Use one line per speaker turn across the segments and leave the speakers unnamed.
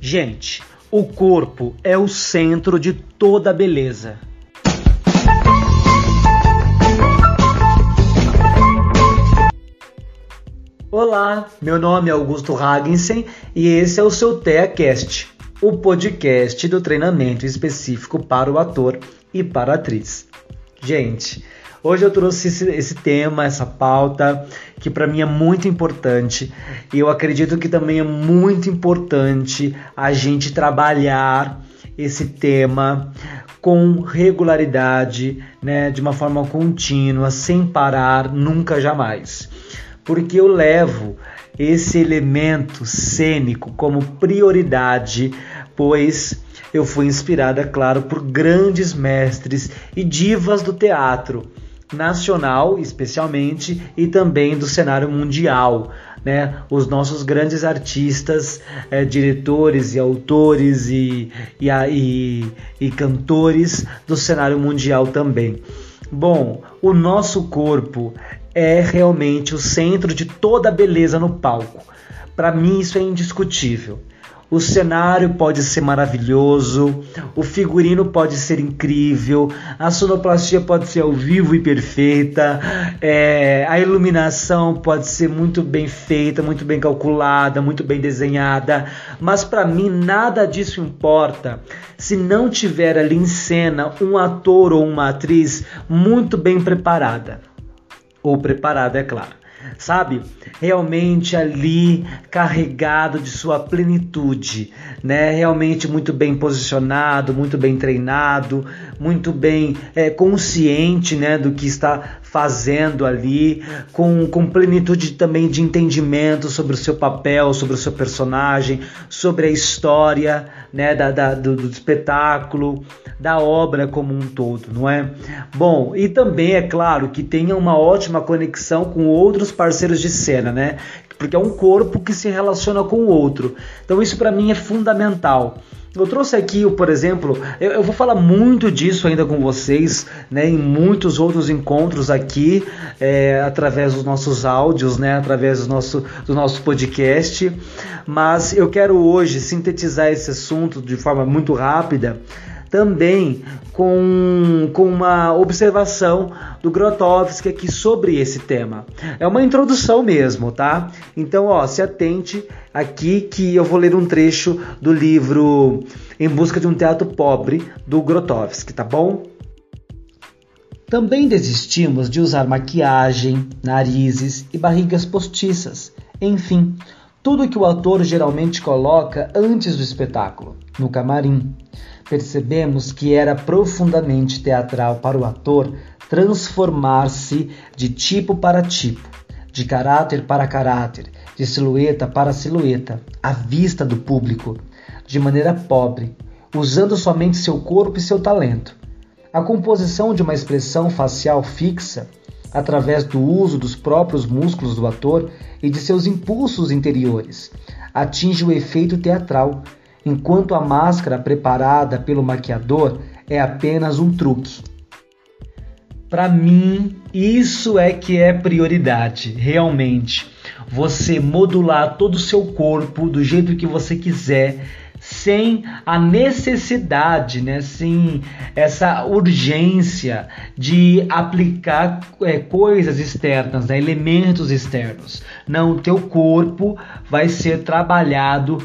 Gente, o corpo é o centro de toda beleza. Olá, meu nome é Augusto Hagensen e esse é o seu TeaCast, o podcast do treinamento específico para o ator e para a atriz. Gente, hoje eu trouxe esse, esse tema, essa pauta, que para mim é muito importante. E eu acredito que também é muito importante a gente trabalhar esse tema com regularidade, né, de uma forma contínua, sem parar, nunca jamais. Porque eu levo esse elemento cênico como prioridade, pois eu fui inspirada, claro, por grandes mestres e divas do teatro nacional, especialmente, e também do cenário mundial. Né? Os nossos grandes artistas, é, diretores e autores e, e, e, e cantores do cenário mundial também. Bom, o nosso corpo é realmente o centro de toda a beleza no palco. Para mim, isso é indiscutível. O cenário pode ser maravilhoso, o figurino pode ser incrível, a sonoplastia pode ser ao vivo e perfeita, é, a iluminação pode ser muito bem feita, muito bem calculada, muito bem desenhada, mas para mim nada disso importa se não tiver ali em cena um ator ou uma atriz muito bem preparada. Ou preparada, é claro sabe? Realmente ali carregado de sua plenitude, né? Realmente muito bem posicionado, muito bem treinado, muito bem é, consciente, né, do que está fazendo ali, com, com plenitude também de entendimento sobre o seu papel, sobre o seu personagem, sobre a história, né, da, da do, do espetáculo, da obra como um todo, não é? Bom, e também é claro que tenha uma ótima conexão com outros parceiros de cena, né? Porque é um corpo que se relaciona com o outro. Então isso para mim é fundamental. Eu trouxe aqui, por exemplo, eu, eu, vou falar muito disso ainda com vocês, né, em muitos outros encontros aqui, é, através dos nossos áudios, né, através do nosso, do nosso podcast. Mas eu quero hoje sintetizar esse assunto de forma muito rápida também com, com uma observação do Grotowski aqui sobre esse tema. É uma introdução mesmo, tá? Então, ó, se atente aqui que eu vou ler um trecho do livro Em Busca de um Teatro Pobre, do Grotowski, tá bom? Também desistimos de usar maquiagem, narizes e barrigas postiças, enfim, tudo que o ator geralmente coloca antes do espetáculo, no camarim percebemos que era profundamente teatral para o ator transformar-se de tipo para tipo, de caráter para caráter, de silhueta para silhueta, à vista do público, de maneira pobre, usando somente seu corpo e seu talento. A composição de uma expressão facial fixa, através do uso dos próprios músculos do ator e de seus impulsos interiores, atinge o efeito teatral enquanto a máscara preparada pelo maquiador é apenas um truque. Para mim, isso é que é prioridade, realmente. Você modular todo o seu corpo do jeito que você quiser, sem a necessidade, né, sem essa urgência de aplicar é, coisas externas, né, elementos externos. Não, o teu corpo vai ser trabalhado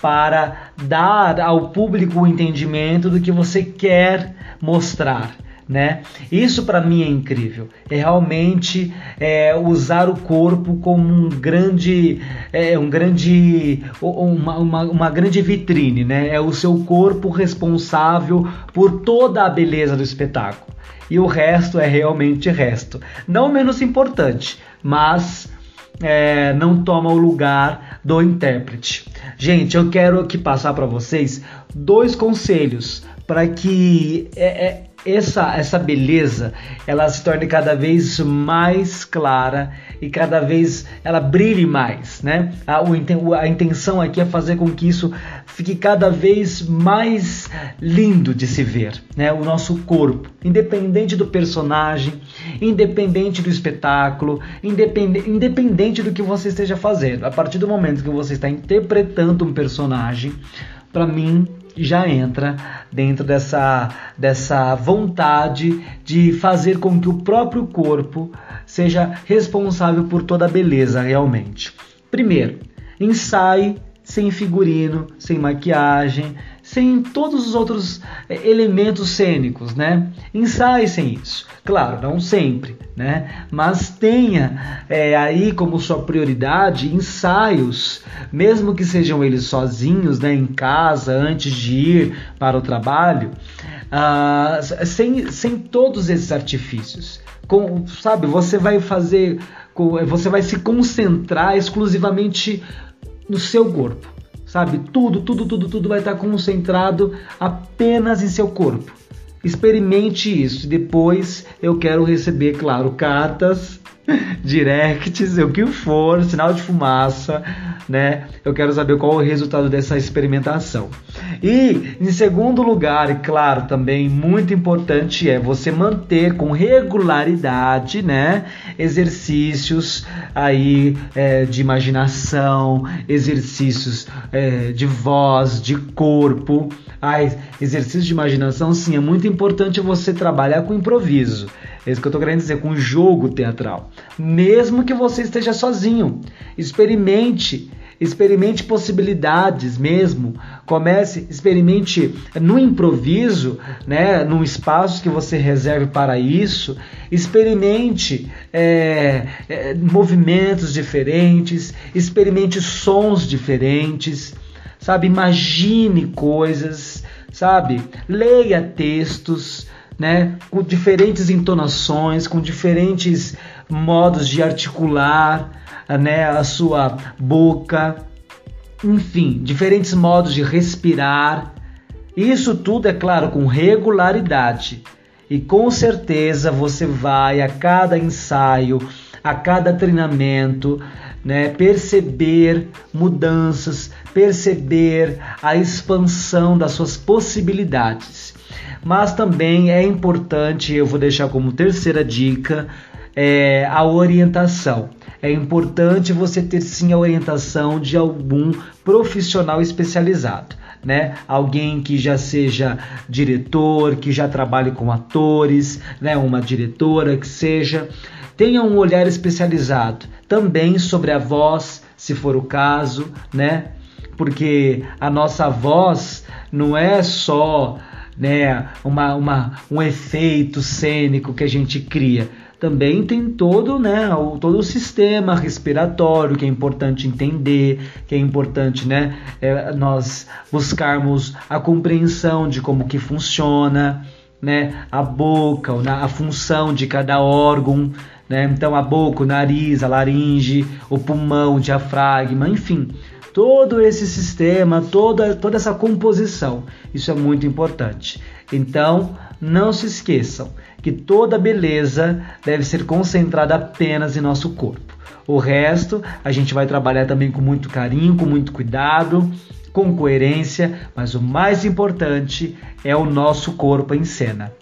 para dar ao público o entendimento do que você quer mostrar. Né? Isso para mim é incrível. É realmente é, usar o corpo como um grande, é, um grande, uma, uma, uma, grande vitrine, né? É o seu corpo responsável por toda a beleza do espetáculo. E o resto é realmente resto. Não menos importante, mas é, não toma o lugar do intérprete. Gente, eu quero aqui passar para vocês dois conselhos para que é, é, essa, essa beleza ela se torne cada vez mais clara e cada vez ela brilhe mais, né? A, a intenção aqui é fazer com que isso fique cada vez mais lindo de se ver, né? O nosso corpo, independente do personagem, independente do espetáculo, independente, independente do que você esteja fazendo. A partir do momento que você está interpretando um personagem, para mim já entra dentro dessa, dessa vontade de fazer com que o próprio corpo seja responsável por toda a beleza realmente. Primeiro, ensaie sem figurino, sem maquiagem, sem todos os outros é, elementos cênicos, né? Ensaie sem isso. Claro, não sempre, né? Mas tenha é, aí como sua prioridade ensaios, mesmo que sejam eles sozinhos, né, em casa, antes de ir para o trabalho, ah, sem, sem todos esses artifícios. Com, sabe, você vai fazer, você vai se concentrar exclusivamente no seu corpo, sabe? Tudo, tudo, tudo, tudo vai estar concentrado apenas em seu corpo. Experimente isso. Depois eu quero receber, claro, cartas, directs, o que for, sinal de fumaça, né? Eu quero saber qual o resultado dessa experimentação. E em segundo lugar, e claro, também muito importante é você manter com regularidade, né? Exercícios aí é, de imaginação, exercícios é, de voz, de corpo. Ah, exercício de imaginação, sim, é muito importante você trabalhar com improviso. É isso que eu estou querendo dizer, com jogo teatral. Mesmo que você esteja sozinho, experimente experimente possibilidades mesmo, comece, experimente no improviso, né, num espaço que você reserve para isso, experimente é, é, movimentos diferentes, experimente sons diferentes, sabe, imagine coisas, sabe, leia textos, né, com diferentes entonações, com diferentes modos de articular, né, a sua boca, enfim, diferentes modos de respirar. Isso tudo é claro com regularidade. E com certeza você vai a cada ensaio, a cada treinamento, né, perceber mudanças, perceber a expansão das suas possibilidades. Mas também é importante, eu vou deixar como terceira dica, é, a orientação. É importante você ter sim a orientação de algum profissional especializado. Né? Alguém que já seja diretor, que já trabalhe com atores, né? Uma diretora que seja, tenha um olhar especializado também sobre a voz, se for o caso, né? Porque a nossa voz não é só né, uma, uma, um efeito cênico que a gente cria também tem todo, né, o, todo o sistema respiratório que é importante entender, que é importante, né, é, nós buscarmos a compreensão de como que funciona, né, a boca, a função de cada órgão, né, então a boca, o nariz, a laringe, o pulmão, o diafragma, enfim, todo esse sistema, toda, toda essa composição, isso é muito importante. Então, não se esqueçam que toda beleza deve ser concentrada apenas em nosso corpo. O resto a gente vai trabalhar também com muito carinho, com muito cuidado, com coerência, mas o mais importante é o nosso corpo em cena.